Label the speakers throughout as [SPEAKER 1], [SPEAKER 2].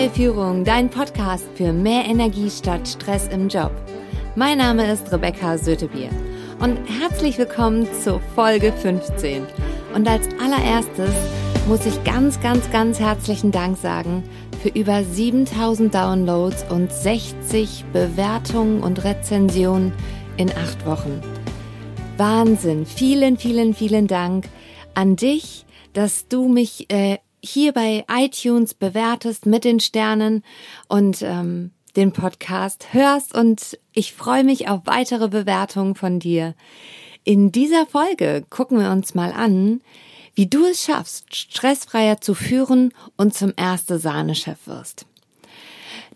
[SPEAKER 1] Stressfreie Führung, dein Podcast für mehr Energie statt Stress im Job. Mein Name ist Rebecca Sötebier und herzlich willkommen zur Folge 15. Und als allererstes muss ich ganz, ganz, ganz herzlichen Dank sagen für über 7000 Downloads und 60 Bewertungen und Rezensionen in acht Wochen. Wahnsinn. Vielen, vielen, vielen Dank an dich, dass du mich äh, hier bei iTunes bewertest mit den Sternen und ähm, den Podcast hörst und ich freue mich auf weitere Bewertungen von dir. In dieser Folge gucken wir uns mal an, wie du es schaffst, stressfreier zu führen und zum erste Sahnechef wirst.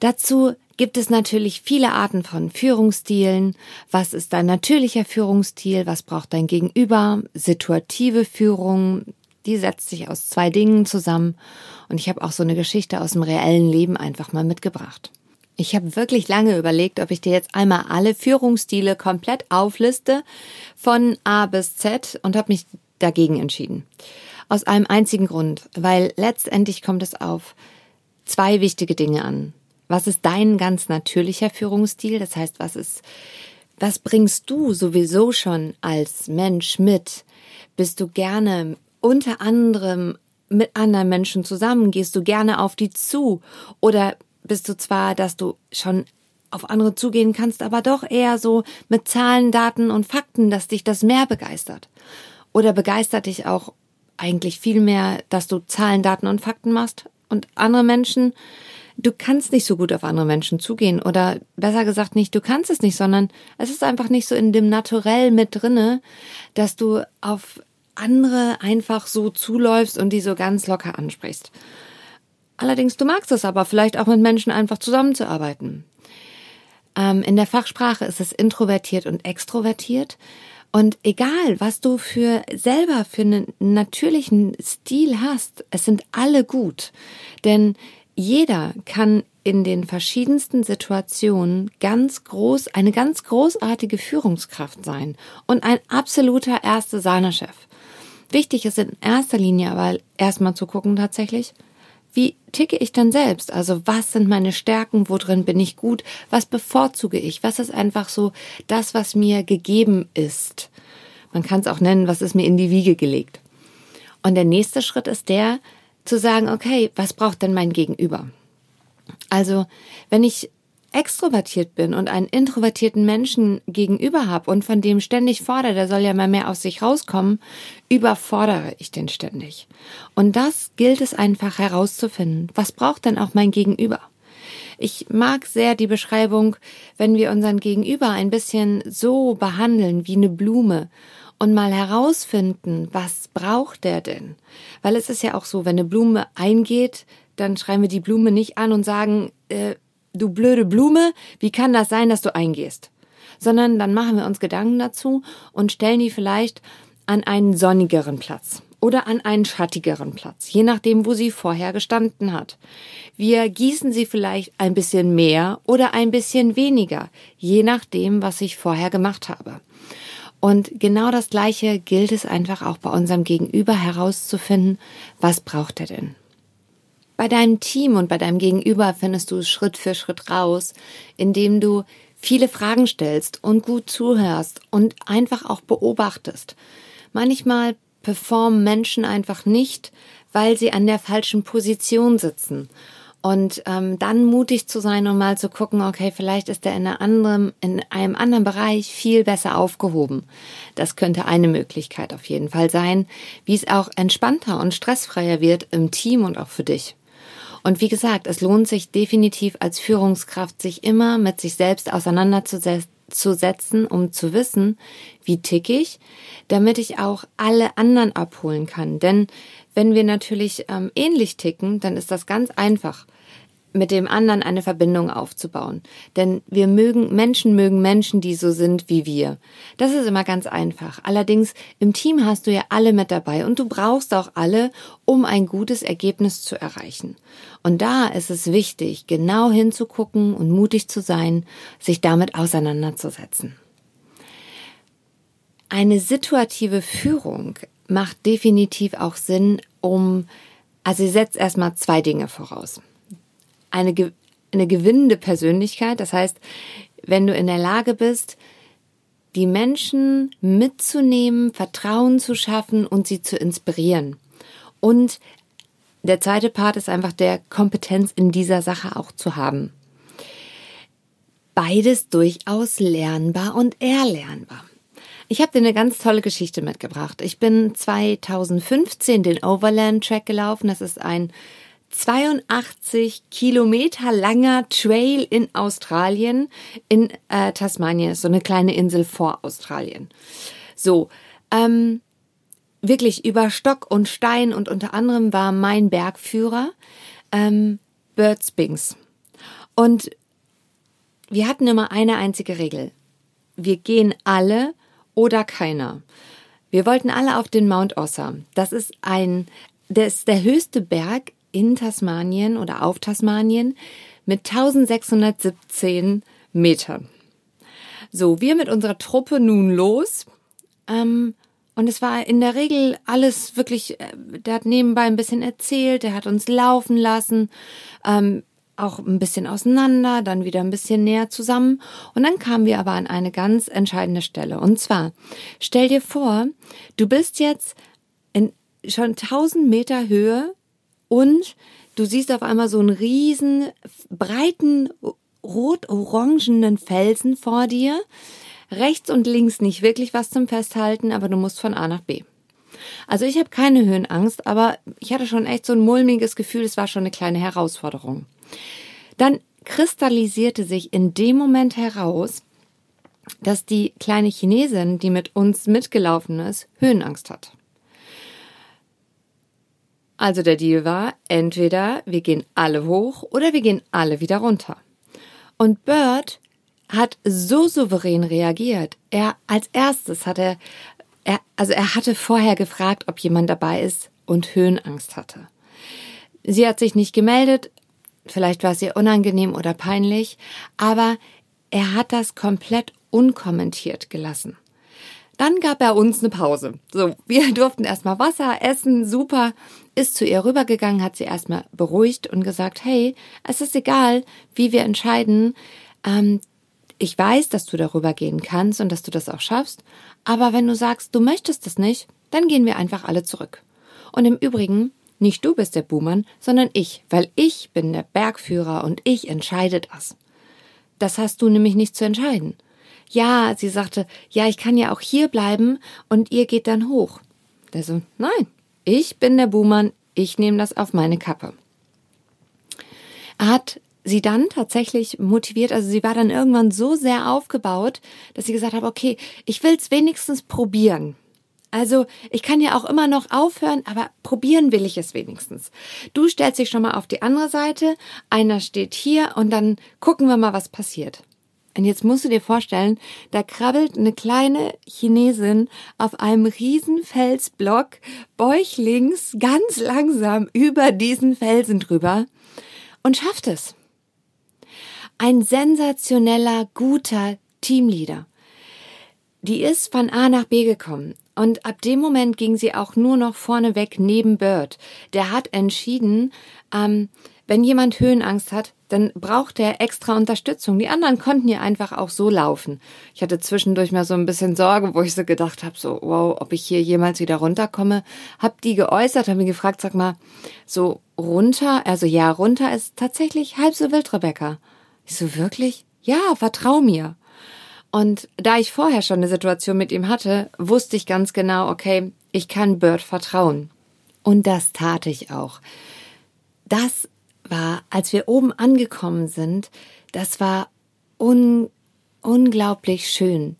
[SPEAKER 1] Dazu gibt es natürlich viele Arten von Führungsstilen. Was ist dein natürlicher Führungsstil? Was braucht dein Gegenüber? Situative Führung, die setzt sich aus zwei Dingen zusammen. Und ich habe auch so eine Geschichte aus dem reellen Leben einfach mal mitgebracht. Ich habe wirklich lange überlegt, ob ich dir jetzt einmal alle Führungsstile komplett aufliste von A bis Z und habe mich dagegen entschieden. Aus einem einzigen Grund, weil letztendlich kommt es auf zwei wichtige Dinge an. Was ist dein ganz natürlicher Führungsstil? Das heißt, was ist, was bringst du sowieso schon als Mensch mit? Bist du gerne unter anderem mit anderen Menschen zusammen? Gehst du gerne auf die zu? Oder bist du zwar, dass du schon auf andere zugehen kannst, aber doch eher so mit Zahlen, Daten und Fakten, dass dich das mehr begeistert? Oder begeistert dich auch eigentlich viel mehr, dass du Zahlen, Daten und Fakten machst und andere Menschen, du kannst nicht so gut auf andere Menschen zugehen oder besser gesagt nicht, du kannst es nicht, sondern es ist einfach nicht so in dem Naturell mit drinne, dass du auf andere einfach so zuläufst und die so ganz locker ansprichst. Allerdings, du magst es aber vielleicht auch mit Menschen einfach zusammenzuarbeiten. Ähm, in der Fachsprache ist es introvertiert und extrovertiert. Und egal, was du für selber für einen natürlichen Stil hast, es sind alle gut. Denn jeder kann in den verschiedensten Situationen ganz groß, eine ganz großartige Führungskraft sein und ein absoluter erste Sahnechef. Wichtig ist in erster Linie aber erstmal zu gucken tatsächlich, wie ticke ich denn selbst? Also was sind meine Stärken? Worin bin ich gut? Was bevorzuge ich? Was ist einfach so das, was mir gegeben ist? Man kann es auch nennen, was ist mir in die Wiege gelegt? Und der nächste Schritt ist der, zu sagen, okay, was braucht denn mein Gegenüber? Also, wenn ich extrovertiert bin und einen introvertierten Menschen gegenüber habe und von dem ständig fordere, der soll ja mal mehr aus sich rauskommen, überfordere ich den ständig. Und das gilt es einfach herauszufinden. Was braucht denn auch mein Gegenüber? Ich mag sehr die Beschreibung, wenn wir unseren Gegenüber ein bisschen so behandeln wie eine Blume und mal herausfinden, was braucht der denn? Weil es ist ja auch so, wenn eine Blume eingeht, dann schreiben wir die Blume nicht an und sagen, äh, du blöde Blume, wie kann das sein, dass du eingehst? Sondern dann machen wir uns Gedanken dazu und stellen die vielleicht an einen sonnigeren Platz oder an einen schattigeren Platz, je nachdem, wo sie vorher gestanden hat. Wir gießen sie vielleicht ein bisschen mehr oder ein bisschen weniger, je nachdem, was ich vorher gemacht habe. Und genau das Gleiche gilt es einfach auch bei unserem Gegenüber herauszufinden, was braucht er denn? Bei deinem Team und bei deinem Gegenüber findest du Schritt für Schritt raus, indem du viele Fragen stellst und gut zuhörst und einfach auch beobachtest. Manchmal performen Menschen einfach nicht, weil sie an der falschen Position sitzen. Und ähm, dann mutig zu sein und mal zu gucken, okay, vielleicht ist er in, anderen, in einem anderen Bereich viel besser aufgehoben. Das könnte eine Möglichkeit auf jeden Fall sein, wie es auch entspannter und stressfreier wird im Team und auch für dich. Und wie gesagt, es lohnt sich definitiv als Führungskraft, sich immer mit sich selbst auseinanderzusetzen, um zu wissen, wie tick ich, damit ich auch alle anderen abholen kann. Denn wenn wir natürlich ähm, ähnlich ticken, dann ist das ganz einfach mit dem anderen eine Verbindung aufzubauen. Denn wir mögen, Menschen mögen Menschen, die so sind wie wir. Das ist immer ganz einfach. Allerdings im Team hast du ja alle mit dabei und du brauchst auch alle, um ein gutes Ergebnis zu erreichen. Und da ist es wichtig, genau hinzugucken und mutig zu sein, sich damit auseinanderzusetzen. Eine situative Führung macht definitiv auch Sinn, um, also sie setzt erstmal zwei Dinge voraus. Eine, eine gewinnende Persönlichkeit. Das heißt, wenn du in der Lage bist, die Menschen mitzunehmen, Vertrauen zu schaffen und sie zu inspirieren. Und der zweite Part ist einfach der Kompetenz in dieser Sache auch zu haben. Beides durchaus lernbar und erlernbar. Ich habe dir eine ganz tolle Geschichte mitgebracht. Ich bin 2015 den Overland Track gelaufen. Das ist ein 82 Kilometer langer Trail in Australien, in äh, Tasmanien, so eine kleine Insel vor Australien. So, ähm, wirklich über Stock und Stein und unter anderem war mein Bergführer ähm, Bert Spinks. Und wir hatten immer eine einzige Regel. Wir gehen alle oder keiner. Wir wollten alle auf den Mount Ossa. Das ist ein, das ist der höchste Berg in Tasmanien oder auf Tasmanien mit 1617 Metern. So, wir mit unserer Truppe nun los. Ähm, und es war in der Regel alles wirklich, äh, der hat nebenbei ein bisschen erzählt, der hat uns laufen lassen, ähm, auch ein bisschen auseinander, dann wieder ein bisschen näher zusammen. Und dann kamen wir aber an eine ganz entscheidende Stelle. Und zwar, stell dir vor, du bist jetzt in schon 1000 Meter Höhe und du siehst auf einmal so einen riesen, breiten, rot-orangenen Felsen vor dir. Rechts und links nicht wirklich was zum Festhalten, aber du musst von A nach B. Also ich habe keine Höhenangst, aber ich hatte schon echt so ein mulmiges Gefühl, es war schon eine kleine Herausforderung. Dann kristallisierte sich in dem Moment heraus, dass die kleine Chinesin, die mit uns mitgelaufen ist, Höhenangst hat. Also der Deal war, entweder wir gehen alle hoch oder wir gehen alle wieder runter. Und Bird hat so souverän reagiert. Er als erstes hat er, er, also er hatte vorher gefragt, ob jemand dabei ist und Höhenangst hatte. Sie hat sich nicht gemeldet, vielleicht war es ihr unangenehm oder peinlich, aber er hat das komplett unkommentiert gelassen. Dann gab er uns eine Pause. So, wir durften erstmal Wasser essen, super. Ist zu ihr rübergegangen, hat sie erstmal beruhigt und gesagt, hey, es ist egal, wie wir entscheiden. Ähm, ich weiß, dass du darüber gehen kannst und dass du das auch schaffst, aber wenn du sagst, du möchtest das nicht, dann gehen wir einfach alle zurück. Und im Übrigen, nicht du bist der Buhmann, sondern ich, weil ich bin der Bergführer und ich entscheide das. Das hast du nämlich nicht zu entscheiden. Ja, sie sagte, ja, ich kann ja auch hier bleiben und ihr geht dann hoch. Der so, nein, ich bin der Buhmann, ich nehme das auf meine Kappe. Er hat sie dann tatsächlich motiviert, also sie war dann irgendwann so sehr aufgebaut, dass sie gesagt hat, okay, ich will es wenigstens probieren. Also ich kann ja auch immer noch aufhören, aber probieren will ich es wenigstens. Du stellst dich schon mal auf die andere Seite, einer steht hier und dann gucken wir mal, was passiert. Und jetzt musst du dir vorstellen, da krabbelt eine kleine Chinesin auf einem riesen Felsblock bäuchlings ganz langsam über diesen Felsen drüber und schafft es. Ein sensationeller, guter Teamleader. Die ist von A nach B gekommen. Und ab dem Moment ging sie auch nur noch vorneweg neben Bird. Der hat entschieden, ähm, wenn jemand Höhenangst hat, dann braucht er extra Unterstützung. Die anderen konnten ja einfach auch so laufen. Ich hatte zwischendurch mal so ein bisschen Sorge, wo ich so gedacht habe, so wow, ob ich hier jemals wieder runterkomme. Hab die geäußert, habe mich gefragt, sag mal, so runter, also ja, runter ist tatsächlich halb so wild, Rebecca. Ich so wirklich? Ja, vertrau mir. Und da ich vorher schon eine Situation mit ihm hatte, wusste ich ganz genau, okay, ich kann Bird vertrauen. Und das tat ich auch. Das war, als wir oben angekommen sind, das war un unglaublich schön.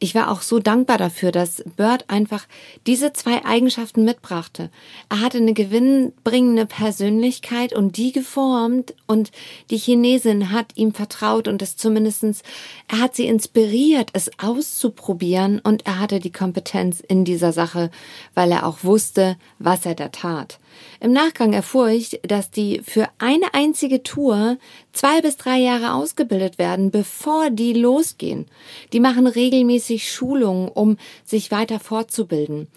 [SPEAKER 1] Ich war auch so dankbar dafür, dass Bird einfach diese zwei Eigenschaften mitbrachte. Er hatte eine gewinnbringende Persönlichkeit und die geformt und die Chinesin hat ihm vertraut und es zumindestens, er hat sie inspiriert, es auszuprobieren und er hatte die Kompetenz in dieser Sache, weil er auch wusste, was er da tat. Im Nachgang erfuhr ich, dass die für eine einzige Tour zwei bis drei Jahre ausgebildet werden, bevor die losgehen. Die machen regelmäßig Schulungen, um sich weiter fortzubilden.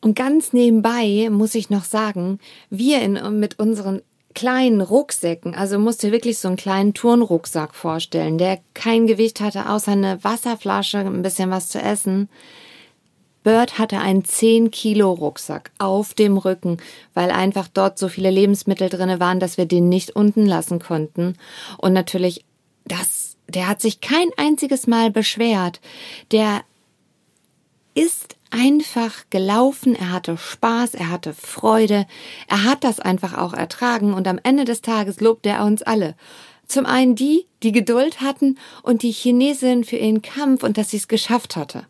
[SPEAKER 1] Und ganz nebenbei muss ich noch sagen, wir in, mit unseren kleinen Rucksäcken, also musst dir wirklich so einen kleinen Turnrucksack vorstellen, der kein Gewicht hatte, außer eine Wasserflasche, ein bisschen was zu essen. Bird hatte einen 10 Kilo Rucksack auf dem Rücken, weil einfach dort so viele Lebensmittel drinne waren, dass wir den nicht unten lassen konnten. Und natürlich, das, der hat sich kein einziges Mal beschwert. Der ist einfach gelaufen, er hatte Spaß, er hatte Freude, er hat das einfach auch ertragen und am Ende des Tages lobte er uns alle. Zum einen die, die Geduld hatten und die Chinesin für ihren Kampf und dass sie es geschafft hatte.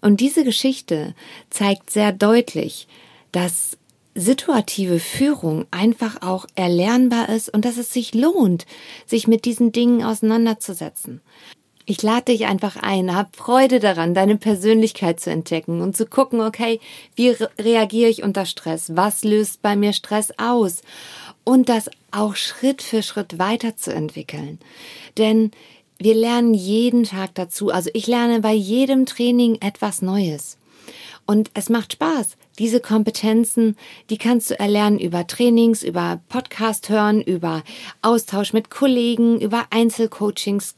[SPEAKER 1] Und diese Geschichte zeigt sehr deutlich, dass situative Führung einfach auch erlernbar ist und dass es sich lohnt, sich mit diesen Dingen auseinanderzusetzen. Ich lade dich einfach ein, hab Freude daran, deine Persönlichkeit zu entdecken und zu gucken, okay, wie re reagiere ich unter Stress? Was löst bei mir Stress aus? Und das auch Schritt für Schritt weiterzuentwickeln. Denn wir lernen jeden Tag dazu. Also ich lerne bei jedem Training etwas Neues. Und es macht Spaß. Diese Kompetenzen, die kannst du erlernen über Trainings, über Podcast hören, über Austausch mit Kollegen, über Einzelcoachings,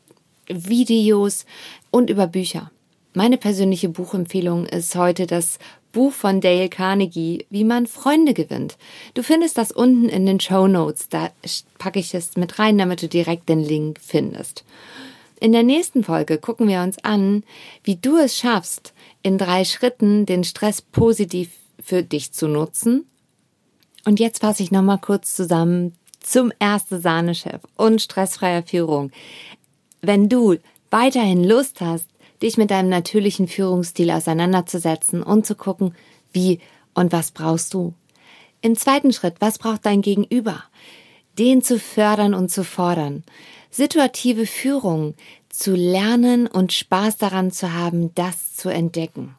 [SPEAKER 1] Videos und über Bücher. Meine persönliche Buchempfehlung ist heute das Buch von Dale Carnegie, wie man Freunde gewinnt. Du findest das unten in den Show Notes. Da packe ich es mit rein, damit du direkt den Link findest. In der nächsten Folge gucken wir uns an, wie du es schaffst, in drei Schritten den Stress positiv für dich zu nutzen. Und jetzt fasse ich nochmal kurz zusammen zum erste Sahnechef und stressfreier Führung. Wenn du weiterhin Lust hast, dich mit deinem natürlichen Führungsstil auseinanderzusetzen und zu gucken, wie und was brauchst du. Im zweiten Schritt, was braucht dein Gegenüber? Den zu fördern und zu fordern situative Führung zu lernen und Spaß daran zu haben, das zu entdecken.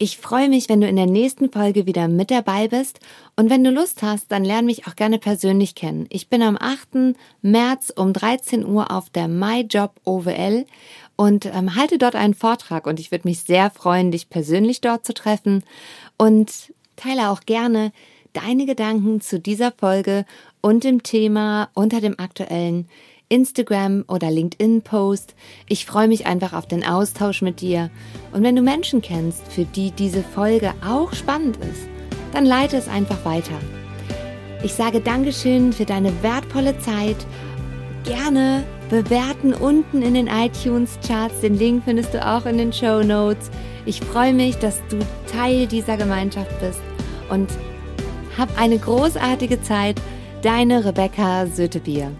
[SPEAKER 1] Ich freue mich, wenn du in der nächsten Folge wieder mit dabei bist und wenn du Lust hast, dann lern mich auch gerne persönlich kennen. Ich bin am 8. März um 13 Uhr auf der MyJob OWL und ähm, halte dort einen Vortrag und ich würde mich sehr freuen, dich persönlich dort zu treffen und teile auch gerne deine Gedanken zu dieser Folge und dem Thema unter dem aktuellen Instagram oder LinkedIn-Post. Ich freue mich einfach auf den Austausch mit dir. Und wenn du Menschen kennst, für die diese Folge auch spannend ist, dann leite es einfach weiter. Ich sage Dankeschön für deine wertvolle Zeit. Gerne bewerten unten in den iTunes-Charts. Den Link findest du auch in den Show Notes. Ich freue mich, dass du Teil dieser Gemeinschaft bist und hab eine großartige Zeit. Deine Rebecca Sötebier.